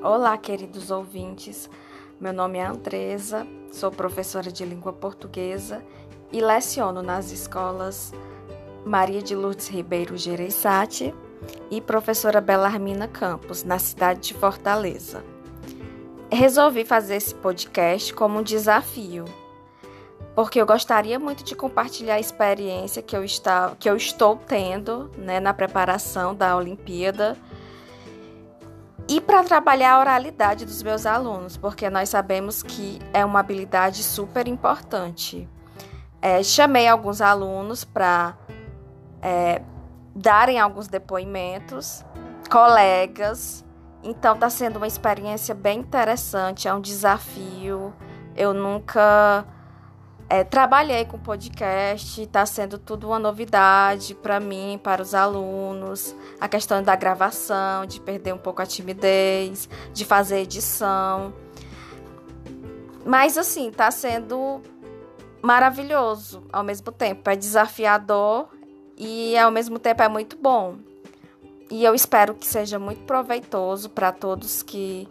Olá, queridos ouvintes. Meu nome é Andresa, sou professora de língua portuguesa e leciono nas escolas Maria de Lourdes Ribeiro Gereissati e professora Belarmina Campos, na cidade de Fortaleza. Resolvi fazer esse podcast como um desafio, porque eu gostaria muito de compartilhar a experiência que eu, está, que eu estou tendo né, na preparação da Olimpíada e para trabalhar a oralidade dos meus alunos, porque nós sabemos que é uma habilidade super importante. É, chamei alguns alunos para é, darem alguns depoimentos, colegas. Então está sendo uma experiência bem interessante, é um desafio. Eu nunca é, trabalhei com podcast, está sendo tudo uma novidade para mim, para os alunos. A questão da gravação, de perder um pouco a timidez, de fazer edição. Mas assim, está sendo maravilhoso ao mesmo tempo. É desafiador e ao mesmo tempo é muito bom. E eu espero que seja muito proveitoso para todos que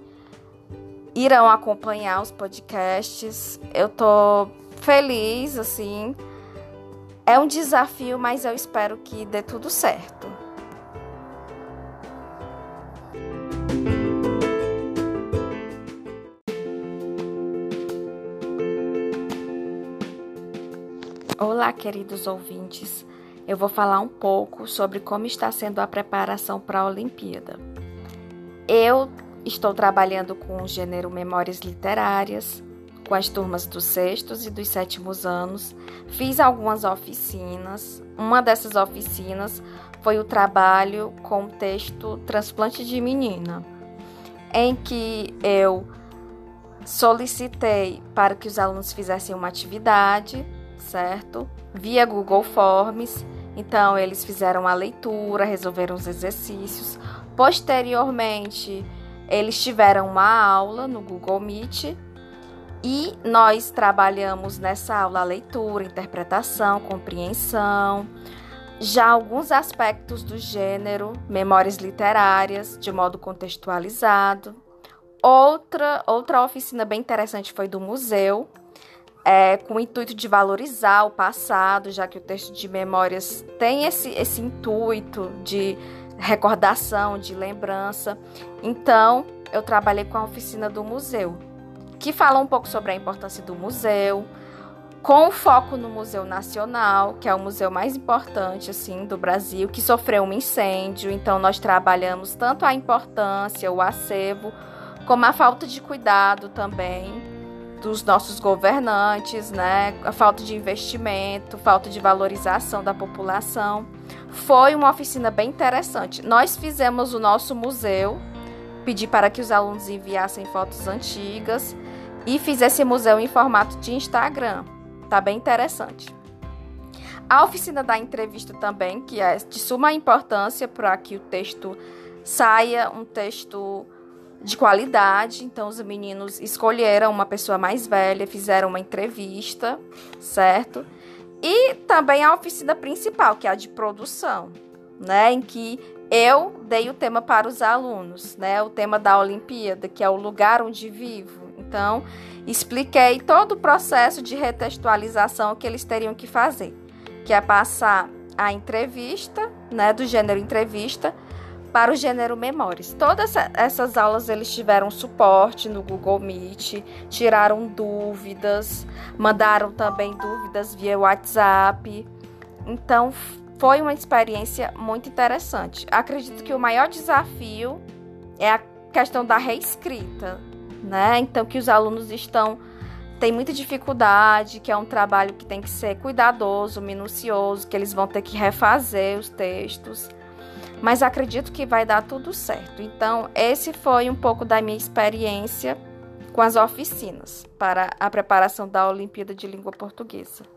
irão acompanhar os podcasts. Eu tô feliz, assim. É um desafio, mas eu espero que dê tudo certo. Olá, queridos ouvintes. Eu vou falar um pouco sobre como está sendo a preparação para a Olimpíada. Eu estou trabalhando com o gênero Memórias Literárias, com as turmas dos sextos e dos sétimos anos. Fiz algumas oficinas. Uma dessas oficinas foi o trabalho com o texto Transplante de Menina, em que eu solicitei para que os alunos fizessem uma atividade, certo? Via Google Forms. Então, eles fizeram a leitura, resolveram os exercícios. Posteriormente, eles tiveram uma aula no Google Meet e nós trabalhamos nessa aula a leitura, interpretação, compreensão, já alguns aspectos do gênero, memórias literárias, de modo contextualizado. Outra, outra oficina bem interessante foi do museu, é, com o intuito de valorizar o passado, já que o texto de memórias tem esse, esse intuito de recordação, de lembrança. Então, eu trabalhei com a oficina do museu que fala um pouco sobre a importância do museu, com foco no Museu Nacional, que é o museu mais importante assim do Brasil, que sofreu um incêndio. Então nós trabalhamos tanto a importância, o acervo, como a falta de cuidado também dos nossos governantes, né? A falta de investimento, falta de valorização da população. Foi uma oficina bem interessante. Nós fizemos o nosso museu, pedi para que os alunos enviassem fotos antigas e fiz esse museu em formato de Instagram. Tá bem interessante. A oficina da entrevista também, que é de suma importância para que o texto saia um texto de qualidade. Então, os meninos escolheram uma pessoa mais velha, fizeram uma entrevista, certo? E também a oficina principal, que é a de produção, né? Em que eu dei o tema para os alunos, né? O tema da Olimpíada, que é o lugar onde vivo. Então, expliquei todo o processo de retextualização que eles teriam que fazer, que é passar a entrevista, né, do gênero entrevista, para o gênero memórias. Todas essas aulas eles tiveram suporte no Google Meet, tiraram dúvidas, mandaram também dúvidas via WhatsApp. Então, foi uma experiência muito interessante. Acredito que o maior desafio é a questão da reescrita, né? Então que os alunos estão têm muita dificuldade, que é um trabalho que tem que ser cuidadoso, minucioso, que eles vão ter que refazer os textos. Mas acredito que vai dar tudo certo. Então, esse foi um pouco da minha experiência com as oficinas para a preparação da Olimpíada de Língua Portuguesa.